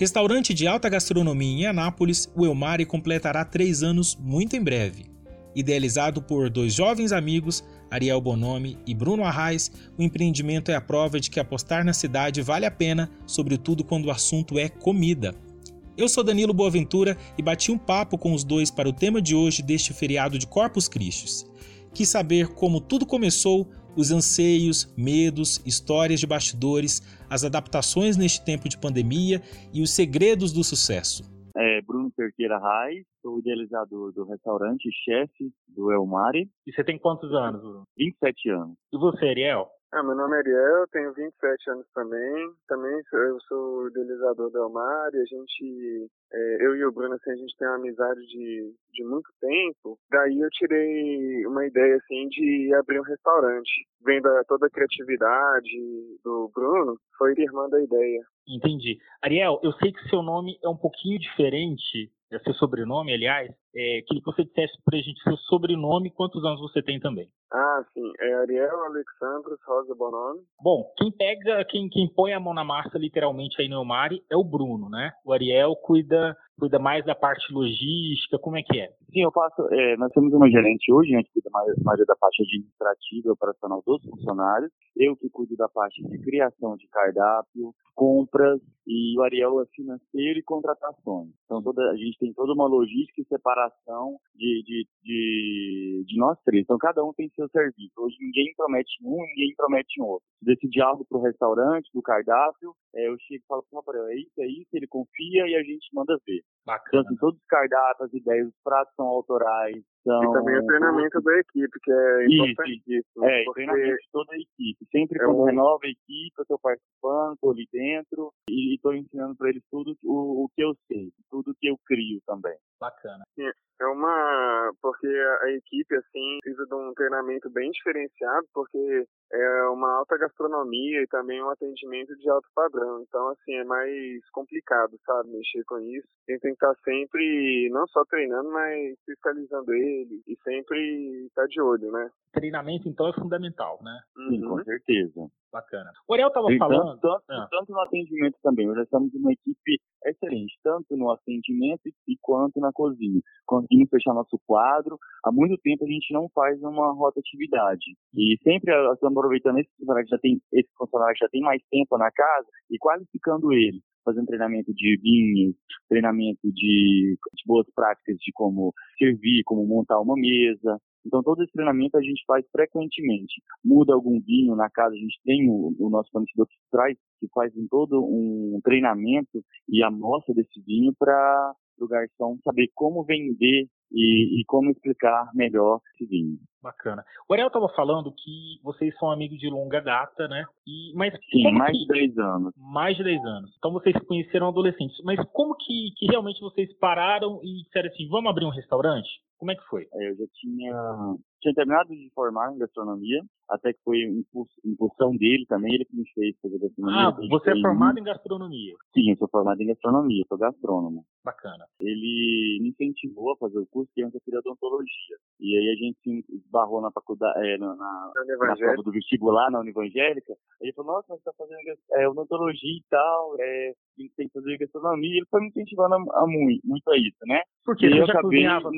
Restaurante de alta gastronomia em Anápolis, o Elmari completará três anos muito em breve. Idealizado por dois jovens amigos, Ariel Bonomi e Bruno Arraes, o empreendimento é a prova de que apostar na cidade vale a pena, sobretudo quando o assunto é comida. Eu sou Danilo Boaventura e bati um papo com os dois para o tema de hoje deste feriado de Corpus Christi. Quis saber como tudo começou, os anseios, medos, histórias de bastidores, as adaptações neste tempo de pandemia e os segredos do sucesso. É Bruno Cerqueira Reis, sou idealizador do restaurante chefe do Elmari. E você tem quantos anos, Bruno? 27 anos. E você, Ariel? Ah, meu nome é Ariel, tenho 27 anos também. Também sou, eu sou idealizador do Elmar e a gente, é, eu e o Bruno, assim, a gente tem uma amizade de, de muito tempo. Daí eu tirei uma ideia, assim, de abrir um restaurante. Vendo toda a criatividade do Bruno, foi firmando a ideia. Entendi. Ariel, eu sei que seu nome é um pouquinho diferente é seu sobrenome, aliás, é, queria que você dissesse para a gente seu sobrenome e quantos anos você tem também. Ah, sim. É Ariel Alexandros Rosa Bonomi. Bom, quem pega, quem, quem põe a mão na massa literalmente aí no Elmari é o Bruno, né? O Ariel cuida cuida mais da parte logística, como é que é? Sim, eu faço, é, nós temos uma gerente hoje, né, que cuida mais, mais da parte administrativa e operacional dos funcionários, eu que cuido da parte de criação de cardápio, compras, e o Ariel é financeiro e contratações. Então toda, a gente tem toda uma logística e separação de, de, de, de nós três. Então cada um tem seu serviço. Hoje ninguém promete um, ninguém promete um outro. Decide algo para o restaurante, do cardápio, é, eu chego e falo para o é isso, é isso, ele confia e a gente manda ver. Bacana. Então, assim, todos os cardápios, as ideias, os pratos são autorais. São... E também o treinamento da equipe, que é importantíssimo. Isso, é, porque... treinamento de toda a equipe. Sempre é quando um... renova a equipe, eu estou participando, estou ali dentro e estou ensinando para eles tudo o, o que eu sei, tudo que eu crio também. Bacana. Porque a equipe, assim, precisa de um treinamento bem diferenciado, porque é uma alta gastronomia e também um atendimento de alto padrão. Então, assim, é mais complicado, sabe, mexer com isso. A gente tem que estar sempre, não só treinando, mas fiscalizando ele e sempre estar de olho, né? Treinamento, então, é fundamental, né? Sim, com certeza. Bacana. O Ariel estava falando. Tanto, ah. tanto, no atendimento também. Nós estamos uma equipe excelente, tanto no atendimento e quanto na cozinha. Conseguimos fechar nosso quadro. Há muito tempo a gente não faz uma rotatividade. E sempre estamos aproveitando esse funcionário que já tem, esse funcionário já tem mais tempo na casa e qualificando ele fazendo treinamento de vinhos, treinamento de, de, boas práticas de como servir, como montar uma mesa, então, todo esse treinamento a gente faz frequentemente. Muda algum vinho na casa, a gente tem o, o nosso fornecedor que traz, que faz todo um treinamento e amostra desse vinho para o garçom saber como vender e, e, como explicar melhor esse vinho. Bacana. O Ariel estava falando que vocês são amigos de longa data, né? E, mas Sim, mais que... de 10 anos. Mais de 10 anos. Então vocês se conheceram adolescentes. Mas como que, que realmente vocês pararam e disseram assim, vamos abrir um restaurante? Como é que foi? É, eu já tinha, tinha terminado de formar em gastronomia, até que foi impulsão dele também, ele que me fez fazer gastronomia. Ah, você é formado em gastronomia? Sim, eu sou formado em gastronomia, sou gastrônomo. Bacana. Ele me incentivou a fazer o curso que antes eu queria odontologia. E aí a gente se esbarrou na faculdade, é, na, na, na prova do vestibular, na Univangélica. Aí ele falou, nossa, mas você tá fazendo é, odontologia e tal, é, tem que fazer gastronomia. Ele foi me incentivando a, a muito, muito a isso, né? Porque você já acabei, cozinhava?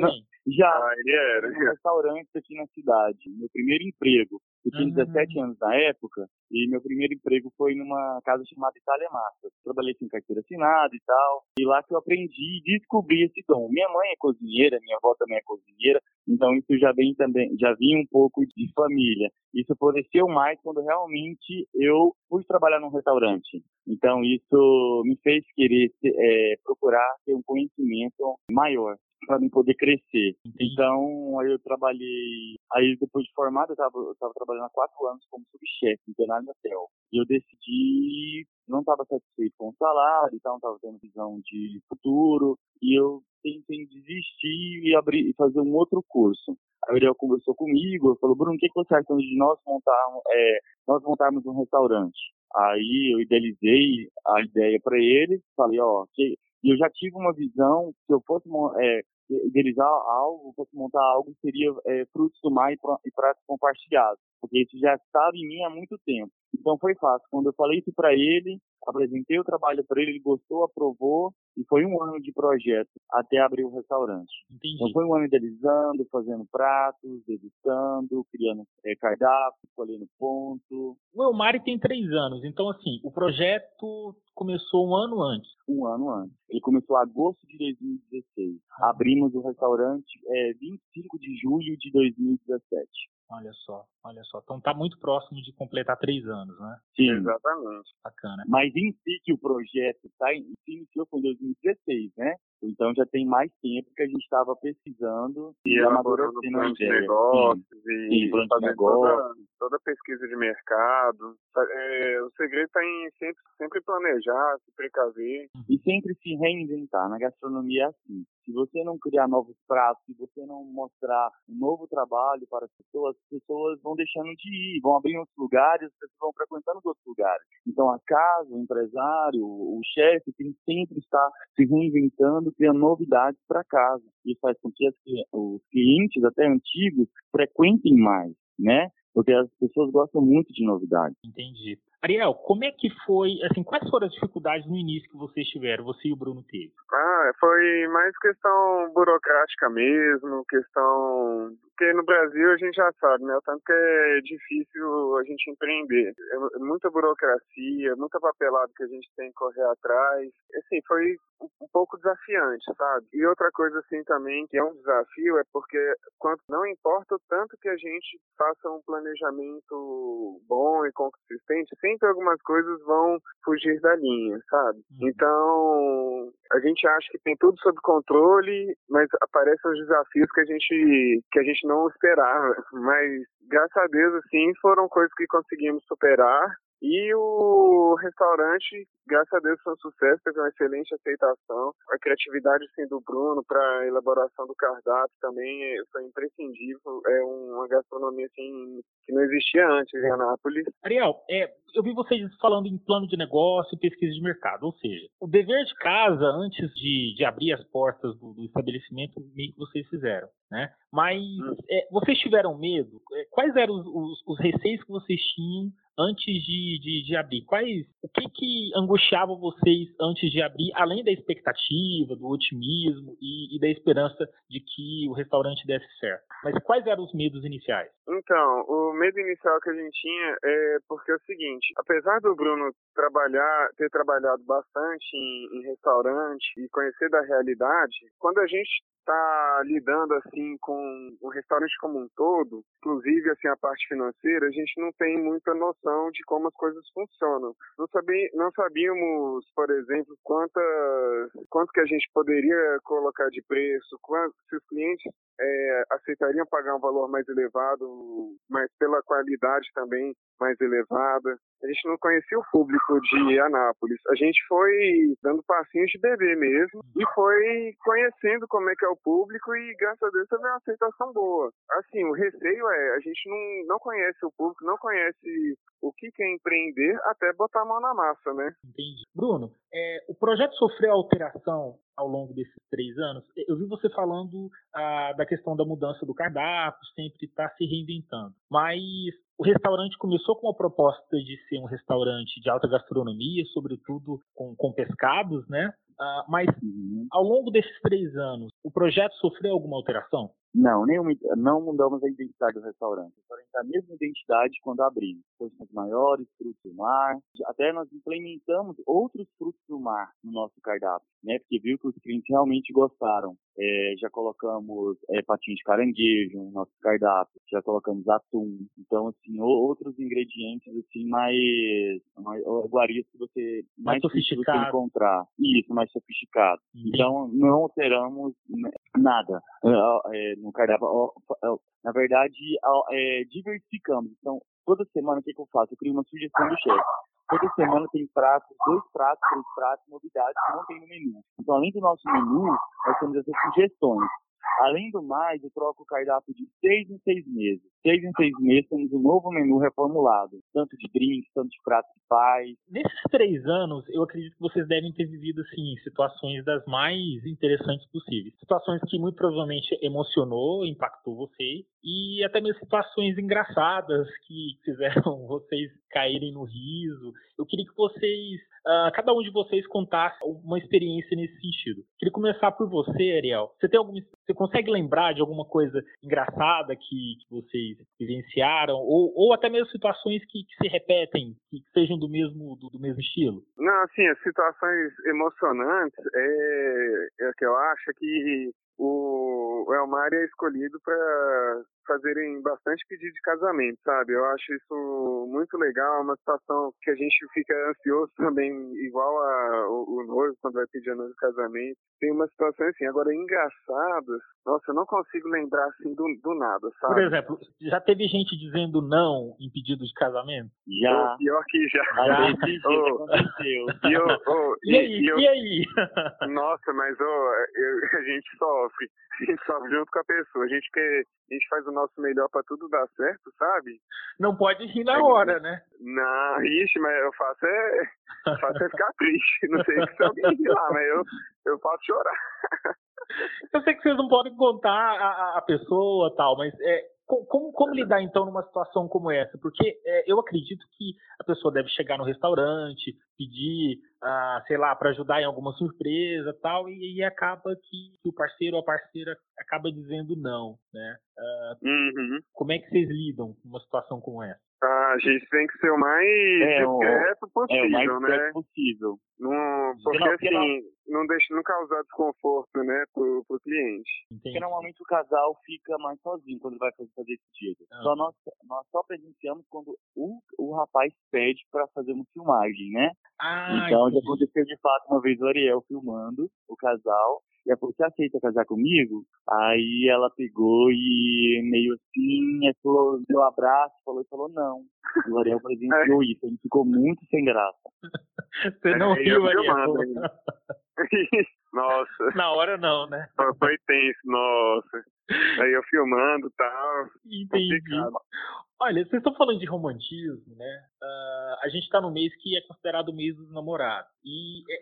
Já, ah, ele era. Um restaurante aqui na cidade. Meu primeiro emprego. Eu tinha uhum. 17 anos na época e meu primeiro emprego foi numa casa chamada Itália Massa. Trabalhei com carteira assinada e tal. E lá que eu aprendi e descobri esse dom. Minha mãe é cozinheira, minha avó também é cozinheira. Então isso já vem também, já vinha um pouco de família. Isso floresceu mais quando realmente eu fui trabalhar num restaurante. Então isso me fez querer é, procurar ter um conhecimento maior para mim poder crescer. Então, aí eu trabalhei, aí depois de formado, eu estava trabalhando há quatro anos como subchefe em Tenari Hotel. E eu decidi, não estava satisfeito com o salário e tal, não estava tendo visão de futuro, e eu tentei desistir e abrir e fazer um outro curso. Aí o Ariel conversou comigo, falou, Bruno, o que, que você acha de nós montarmos, é, nós montarmos um restaurante? Aí eu idealizei a ideia para ele, falei, ó, que e eu já tive uma visão, se eu fosse é, idealizar algo, fosse montar algo, seria é, frutos do mar e, e pratos compartilhados, porque isso já estava em mim há muito tempo. Então foi fácil. Quando eu falei isso para ele, apresentei o trabalho para ele, ele gostou, aprovou, e foi um ano de projeto até abrir o restaurante. Entendi. Então foi um ano idealizando, fazendo pratos, editando, criando é, cardápio, escolhendo ponto. O Elmari tem três anos, então assim, o projeto começou um ano antes. Um ano antes. Ele começou em agosto de 2016. Ah. Abrimos o restaurante é, 25 de julho de 2017. Olha só, olha só. Então tá muito próximo de completar três anos, né? Sim. Exatamente. Bacana. Mas em si que o projeto tá, se iniciou foi em 2016, né? Então já tem mais tempo que a gente estava pesquisando e elaborando planos de negócios sim. e sim, de negócios. Toda, toda pesquisa de mercado. É, o segredo está em sempre, sempre planejar, se precaver. E sempre se reinventar. Na gastronomia é assim. Se você não criar novos pratos, se você não mostrar um novo trabalho para as pessoas, as pessoas vão deixando de ir, vão abrindo outros lugares, as pessoas vão frequentando os outros lugares. Então a casa, o empresário, o chefe tem que sempre estar se reinventando, criando novidades para casa. Isso faz com que os clientes, até antigos, frequentem mais, né? Porque as pessoas gostam muito de novidades. Entendi. Ariel, como é que foi, assim, quais foram as dificuldades no início que vocês tiveram, você e o Bruno teve? Ah, foi mais questão burocrática mesmo, questão porque no Brasil a gente já sabe, né? O tanto que é difícil a gente empreender. É muita burocracia, muita papelada que a gente tem que correr atrás. Assim, foi um pouco desafiante, sabe? E outra coisa assim também que é um desafio é porque quanto não importa o tanto que a gente faça um planejamento bom e consistente, sempre algumas coisas vão fugir da linha, sabe? Uhum. Então, a gente acha que tem tudo sob controle, mas aparecem os desafios que a gente que a gente não esperava, mas graças a Deus assim foram coisas que conseguimos superar e o restaurante, graças a Deus, foi um sucesso, teve uma excelente aceitação. A criatividade assim, do Bruno para a elaboração do cardápio também é, foi imprescindível. É uma gastronomia assim, que não existia antes em Anápolis. Ariel, é, eu vi vocês falando em plano de negócio e pesquisa de mercado, ou seja, o dever de casa, antes de, de abrir as portas do, do estabelecimento, meio que vocês fizeram. Né? Mas hum. é, vocês tiveram medo? É, quais eram os, os, os receios que vocês tinham antes de, de, de, abrir? Quais, o que que angustiava vocês antes de abrir, além da expectativa, do otimismo e, e, da esperança de que o restaurante desse certo? Mas quais eram os medos iniciais? Então, o medo inicial que a gente tinha é porque é o seguinte, apesar do Bruno trabalhar, ter trabalhado bastante em, em restaurante e conhecer da realidade, quando a gente está lidando assim com o restaurante como um todo, inclusive assim a parte financeira, a gente não tem muita noção de como as coisas funcionam. Não, sabi, não sabíamos, por exemplo, quantas, quanto que a gente poderia colocar de preço, quanto, se os clientes é, aceitariam pagar um valor mais elevado, mas pela qualidade também mais elevada. A gente não conhecia o público de Anápolis. A gente foi dando passinhos de bebê mesmo e foi conhecendo como é que é o público e graças a Deus teve uma aceitação boa. Assim, o receio é, a gente não, não conhece o público, não conhece o que é empreender até botar a mão na massa, né? Entendi. Bruno, é, o projeto sofreu alteração ao longo desses três anos? Eu vi você falando ah, da questão da mudança do cardápio, sempre está se reinventando. Mas o restaurante começou com a proposta de ser um restaurante de alta gastronomia, sobretudo com, com pescados, né? Uh, mas uhum. ao longo desses três anos, o projeto sofreu alguma alteração? Não, nenhuma, não mudamos a identidade do restaurante. O restaurante tem a mesma identidade quando abrimos. Porções maiores, frutos do mar. Até nós implementamos outros frutos do mar no nosso cardápio, né? Porque viu que os clientes realmente gostaram. É, já colocamos é, patinho de caranguejo no nosso cardápio, já colocamos atum. Então, assim, outros ingredientes, assim, mais, mais iguarias que você mais, mais sofisticado encontrar. Isso, mais sofisticado. Então, não alteramos nada. É, no cardápio. Na verdade, é, diversificamos. Então, toda semana o que, que eu faço? Eu crio uma sugestão do chefe. Toda semana tem pratos, dois pratos, três pratos, novidades que não tem no menu. Então, além do nosso menu, nós temos essas sugestões. Além do mais, eu troco o cardápio de seis em seis meses. Seis em seis meses temos um novo menu reformulado, tanto de drinks, tanto de pratos de paz. Nesses três anos, eu acredito que vocês devem ter vivido assim situações das mais interessantes possíveis. Situações que muito provavelmente emocionou, impactou vocês, e até mesmo situações engraçadas que fizeram vocês caírem no riso. Eu queria que vocês, uh, cada um de vocês contasse uma experiência nesse sentido. Queria começar por você, Ariel. Você tem alguma, você consegue lembrar de alguma coisa engraçada que, que vocês vivenciaram ou, ou até mesmo situações que, que se repetem, que sejam do mesmo do, do, mesmo estilo? Não, assim, as situações emocionantes é, é que eu acho que o Elmar é escolhido para fazerem bastante pedido de casamento, sabe? Eu acho isso muito legal, é uma situação que a gente fica ansioso também, igual a, o, o noivo quando vai pedir a noiva de casamento. Tem uma situação assim, agora engraçadas, nossa, eu não consigo lembrar assim do, do nada, sabe? Por exemplo, já teve gente dizendo não em pedido de casamento? Já. Oh, pior que já. já. oh, aconteceu. E, eu, oh, e, e, aí? E, eu, e aí? Nossa, mas oh, a gente sofre. A gente sofre junto com a pessoa. A gente quer, a gente faz o nosso melhor para tudo dar certo, sabe? Não pode rir na hora, né? Não, ixi, mas eu faço é, faço é ficar triste. Não sei se alguém rir lá, mas eu, eu faço chorar. Eu sei que vocês não podem contar a, a pessoa tal, mas é, como, como, lidar então numa situação como essa? Porque é, eu acredito que a pessoa deve chegar no restaurante, pedir, ah, sei lá, para ajudar em alguma surpresa tal, e, e acaba que, que, o parceiro ou a parceira acaba dizendo não, né? Ah, uhum. Como é que vocês lidam com uma situação como essa? Ah, a gente tem que ser o mais é, discreto possível, é, o mais né? possível. Não, porque assim, não deixa não causar desconforto, né, pro, pro cliente. Entendi. Porque normalmente o casal fica mais sozinho quando vai fazer, fazer esse pedido. Ah. Só nós, nós só presenciamos quando o, o rapaz pede para fazer uma filmagem, né? Ah, então já aconteceu de fato uma vez o Ariel filmando o casal ela falou, você aceita casar comigo? Aí ela pegou e meio assim, falou, deu um abraço, falou e falou não. E o Ariel presenciou isso, ele ficou muito sem graça. Você não é, riu, Ariel? nossa. Na hora não, né? Foi tenso, nossa. Aí eu filmando e tal. Entendi. Complicado. Olha, vocês estão falando de romantismo, né? Uh, a gente está no mês que é considerado o mês dos namorados. E é,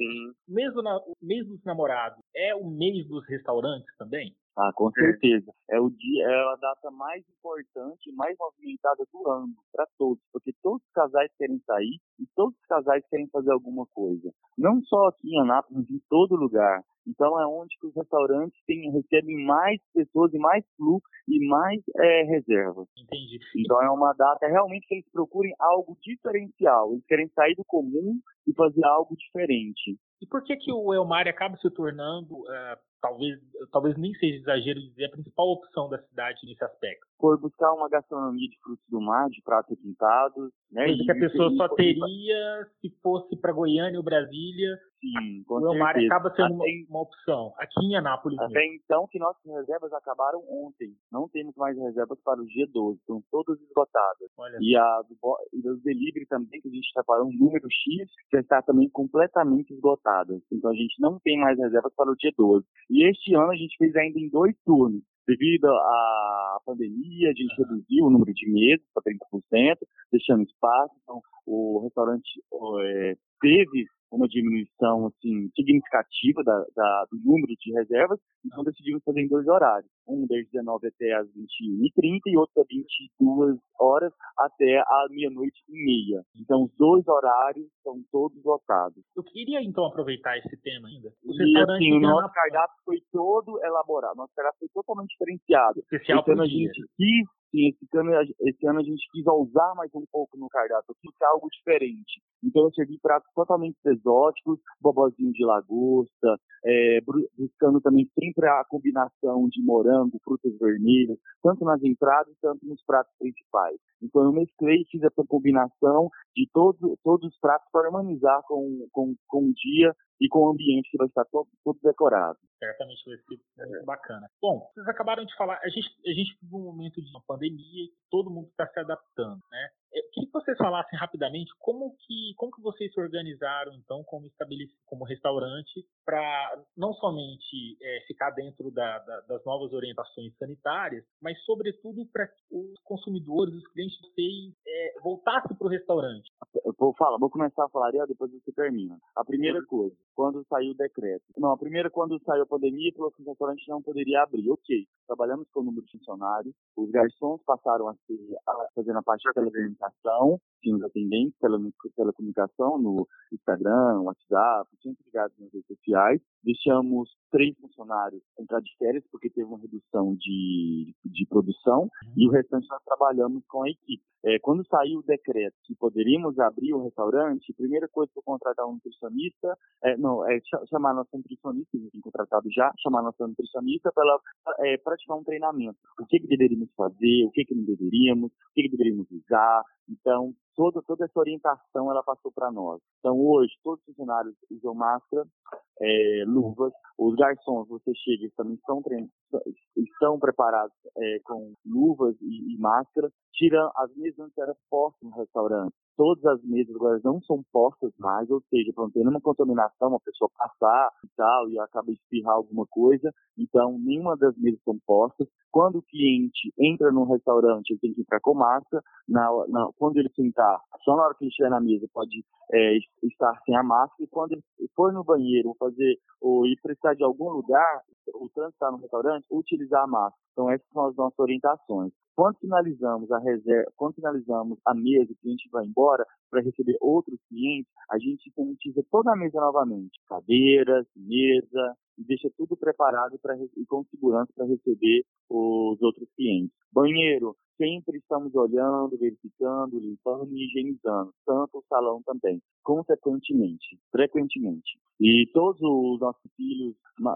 mês, do, mês dos namorados é o mês dos restaurantes também? Ah, com certeza. É o dia, é a data mais importante, mais movimentada do ano para todos, porque todos os casais querem sair e todos os casais querem fazer alguma coisa. Não só aqui em Anápolis, em todo lugar. Então é onde que os restaurantes têm, recebem mais pessoas e mais fluxo e mais é, reservas. Entendi. Então é uma data realmente que eles procurem algo diferencial. Eles querem sair do comum e fazer algo diferente. E por que que o Elmar acaba se tornando, uh, talvez, talvez nem seja exagero dizer, a principal opção da cidade nesse aspecto? Por buscar uma gastronomia de frutos do mar, de pratos pintados, né? Coisa que a pessoa só teria se fosse para Goiânia ou Brasília. Sim, com o Elmar certeza. acaba sendo uma, uma, opção. Aqui em Anápolis. Até mesmo. então que nossas reservas acabaram ontem. Não temos mais reservas para o dia 12. Estão todas esgotadas. Olha e a dos delivery também, que a gente está falando um número X, já está também completamente esgotadas. Então a gente não tem mais reservas para o dia 12. E este ano a gente fez ainda em dois turnos. Devido à pandemia, a gente reduziu o número de meses para 30%, deixando espaço. Então, o restaurante é, teve uma diminuição assim significativa da, da, do número de reservas, então decidimos fazer em dois horários. Um das 19 até as 21h30 e outro das 22 horas até a meia-noite e meia. Então os dois horários são todos lotados. Eu queria então aproveitar esse tema ainda. e assim, o nosso cardápio foi todo elaborado, nosso cardápio foi totalmente diferenciado. Especial então a gente quis sim, esse ano, esse ano a gente quis ousar mais um pouco no cardápio, quis algo diferente. Então eu servi pratos totalmente exóticos, bobozinho de lagosta, é, buscando também sempre a combinação de morango, frutas vermelhas, tanto nas entradas tanto nos pratos principais. Então eu mesclei e fiz essa combinação de todo, todos os pratos para harmonizar com, com, com o dia e com o ambiente que vai estar todo, todo decorado. Certamente vai ser muito bacana. Bom, vocês acabaram de falar, a gente, a gente vive um momento de uma pandemia e todo mundo está se adaptando, né? Queria que vocês falassem rapidamente como que, como que vocês se organizaram, então, como, como restaurante, para não somente é, ficar dentro da, da, das novas orientações sanitárias, mas, sobretudo, para que os consumidores, os clientes, vocês é, voltassem para o restaurante. Eu vou, falar, vou começar a falar, e depois você termina. A primeira coisa, quando saiu o decreto. Não, a primeira, quando saiu a pandemia, falou que o restaurante não poderia abrir. Ok, trabalhamos com o número de funcionários, os garçons passaram a ser, a, fazendo a parte da telecomunicação, tinha os atendentes pela telecomunicação no Instagram, WhatsApp, sempre ligados nas redes sociais. Deixamos três funcionários entrar de férias porque teve uma redução de, de produção uhum. e o restante nós trabalhamos com a equipe. É, quando saiu o decreto que poderíamos abrir o restaurante, a primeira coisa foi contratar um nutricionista, é, não, é chamar nossa nutricionista, que a gente tem contratado já, chamar nossa nutricionista para é, praticar um treinamento. O que, que deveríamos fazer, o que, que não deveríamos, o que, que deveríamos usar. Então, toda, toda essa orientação ela passou para nós. Então, hoje, todos os funcionários usam máscara, é, luvas. Os garçons, você chega, eles também estão, estão preparados é, com luvas e, e máscara. Tira as mesas que eram postas no restaurante. Todas as mesas agora não são postas mais, ou seja, para não ter nenhuma contaminação, uma pessoa passar e tal, e acaba espirrar alguma coisa. Então, nenhuma das mesas são postas. Quando o cliente entra no restaurante, ele tem que entrar com máscara. Na, na, quando ele sentar, só na hora que ele estiver na mesa, pode é, estar sem a máscara. E quando ele for no banheiro ou fazer ou ir precisar de algum lugar, o trânsito está no restaurante, utilizar a máscara. Então, essas são as nossas orientações. Quando finalizamos a reserva, quando finalizamos a mesa, o cliente vai embora para receber outros clientes, a gente sanitiza toda a mesa novamente. Cadeiras, mesa, e deixa tudo preparado pra, e com segurança para receber os outros clientes. Banheiro, sempre estamos olhando, verificando, limpando e higienizando, tanto o salão também, consequentemente, frequentemente. E todos os nossos filhos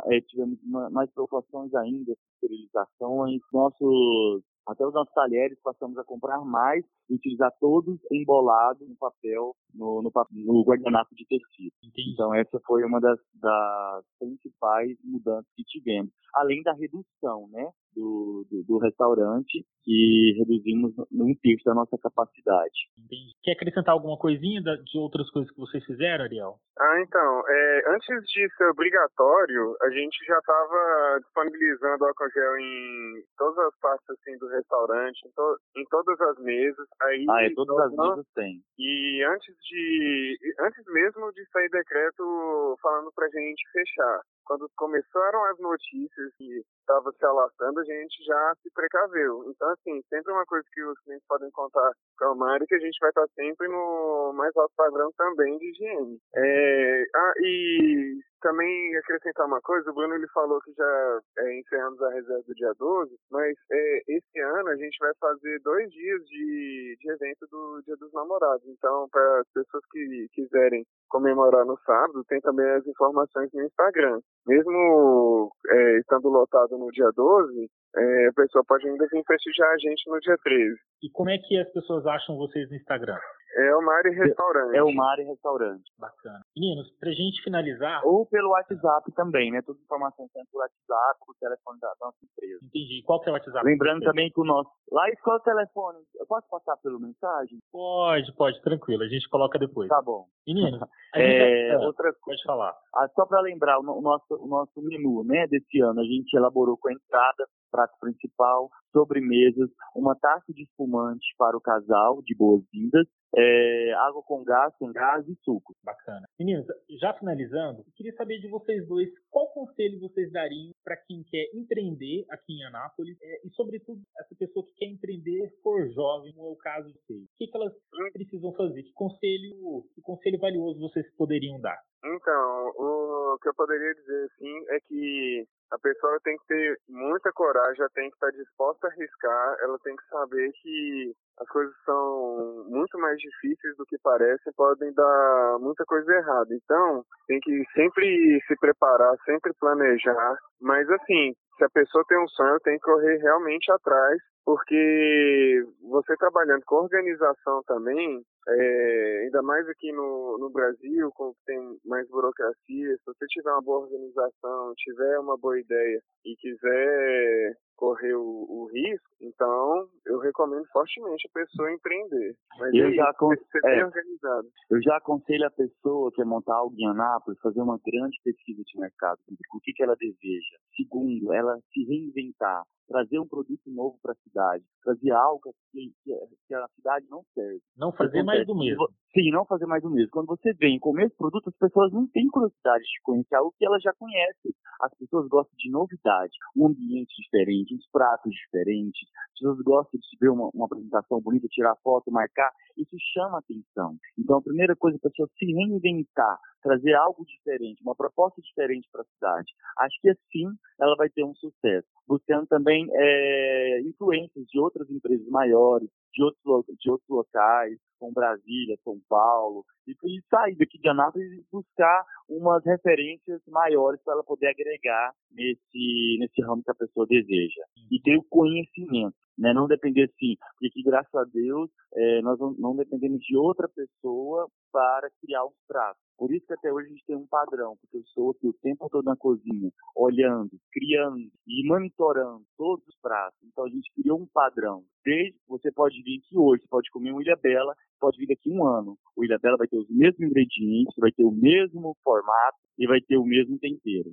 é, tivemos mais preocupações ainda, esterilizações, nossos até os nossos talheres passamos a comprar mais e utilizar todos embolados no papel, no, no, no guardanapo de tecido. Entendi. Então essa foi uma das, das principais mudanças que tivemos. Além da redução, né? Do, do, do restaurante e reduzimos no um terço da nossa capacidade. Entendi. Quer acrescentar alguma coisinha de outras coisas que vocês fizeram, Ariel? Ah, então, é, antes de ser obrigatório, a gente já estava disponibilizando álcool gel em todas as partes assim, do restaurante, em, to, em todas as mesas. Aí, ah, é, todas as mesas tem. E antes de, antes mesmo de sair decreto falando pra gente fechar, quando começaram as notícias que estava se alastrando, a gente já se precaveu. Então, assim, sempre uma coisa que os clientes podem contar com a Mari, que a gente vai estar sempre no mais alto padrão também de higiene. É, ah, e também acrescentar uma coisa, o Bruno ele falou que já é, encerramos a reserva do dia 12, mas é, esse ano a gente vai fazer dois dias de, de evento do Dia dos Namorados. Então, para as pessoas que quiserem comemorar no sábado, tem também as informações no Instagram. Mesmo é, estando lotado no dia 12, é, a pessoa pode ainda vir prestigiar a gente no dia 13. E como é que as pessoas acham vocês no Instagram? É o Mari Restaurante. É o Mari Restaurante. Bacana. Meninos, pra gente finalizar. Ou pelo WhatsApp também, né? Toda informação tem pelo WhatsApp, o telefone da nossa empresa. Entendi. Qual que é o WhatsApp? Lembrando também que o nosso. Lá qual é o telefone? Eu posso passar pelo mensagem? Pode, pode, tranquilo. A gente coloca depois. Tá bom. Meninos, é, é, outra Pode falar. Ah, só para lembrar, o nosso, o nosso menu, né, desse ano, a gente elaborou com a entrada, prato principal, sobremesas, uma taça de espumante para o casal, de boas-vindas, é, água com gás, sem gás e suco. Bacana. Meninos, já finalizando, eu queria saber de vocês dois qual conselho vocês dariam para quem quer empreender aqui em Anápolis é, e, sobretudo, essa pessoa que quer empreender for jovem, como é o caso de vocês. O que, que elas precisam fazer? Que conselho, que conselho valioso vocês poderiam dar? Então, o que eu poderia dizer, assim, é que a pessoa tem que ter muita coragem, ela tem que estar disposta a arriscar, ela tem que saber que as coisas são muito mais difíceis do que parecem, podem dar muita coisa errada. Então, tem que sempre se preparar, sempre planejar, mas assim, se a pessoa tem um sonho, tem que correr realmente atrás, porque você trabalhando com organização também, é, ainda mais aqui no, no Brasil, com que tem mais burocracia, se você tiver uma boa organização, tiver uma boa ideia e quiser correr o, o, risco, então eu recomendo fortemente a pessoa empreender. Mas eu é já ser bem é, organizado. Eu já aconselho a pessoa que quer montar algo em Anápolis fazer uma grande pesquisa de mercado, o que, que ela deseja. Segundo, ela se reinventar, trazer um produto novo para a cidade, trazer algo que, que, a cidade não serve. Não fazer mais do mesmo. Sim, não fazer mais do mesmo. Quando você vem com o mesmo produto, as pessoas não têm curiosidade de conhecer algo que elas já conhecem. As pessoas gostam de novidade, um ambiente diferente, uns pratos diferentes. As pessoas gostam de ver uma, uma apresentação bonita, tirar foto, marcar. Isso chama atenção. Então, a primeira coisa, a pessoa se reinventar, trazer algo diferente, uma proposta diferente para a cidade. Acho que assim ela vai ter um sucesso. Buscando também é, influências de outras empresas maiores, de outros, de outros locais, como Brasília, São Paulo, e, e sair daqui de Anápolis e buscar umas referências maiores para ela poder agregar nesse, nesse ramo que a pessoa deseja. E ter o conhecimento, né? não depender assim, porque graças a Deus, é, nós não, não dependemos de outra pessoa para criar os pratos. Por isso que até hoje a gente tem um padrão, porque eu estou aqui o tempo todo na cozinha, olhando, criando e monitorando todos os pratos. Então a gente criou um padrão. Desde você pode vir aqui hoje, você pode comer um Ilha Bela, pode vir daqui um ano. O Ilha Bela vai ter os mesmos ingredientes, vai ter o mesmo formato e vai ter o mesmo tempero.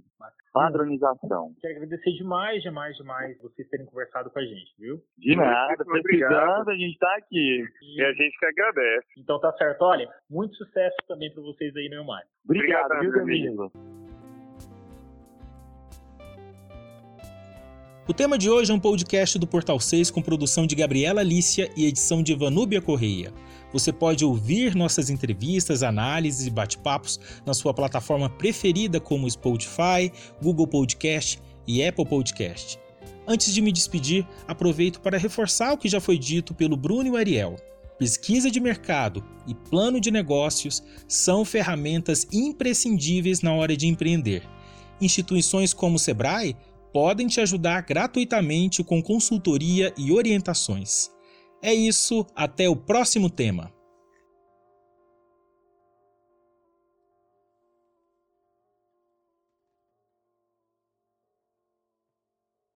Padronização. Quero agradecer demais, demais, demais vocês terem conversado com a gente, viu? De nada, precisando, a gente está aqui. E a gente que agradece. Então tá certo. Olha, muito sucesso também para vocês aí no Mar. Obrigado, Obrigado viu, Danilo? O tema de hoje é um podcast do Portal 6 com produção de Gabriela Lícia e edição de Vanúbia Correia. Você pode ouvir nossas entrevistas, análises e bate-papos na sua plataforma preferida como Spotify, Google Podcast e Apple Podcast. Antes de me despedir, aproveito para reforçar o que já foi dito pelo Bruno e o Ariel. Pesquisa de mercado e plano de negócios são ferramentas imprescindíveis na hora de empreender. Instituições como o Sebrae podem te ajudar gratuitamente com consultoria e orientações. É isso, até o próximo tema.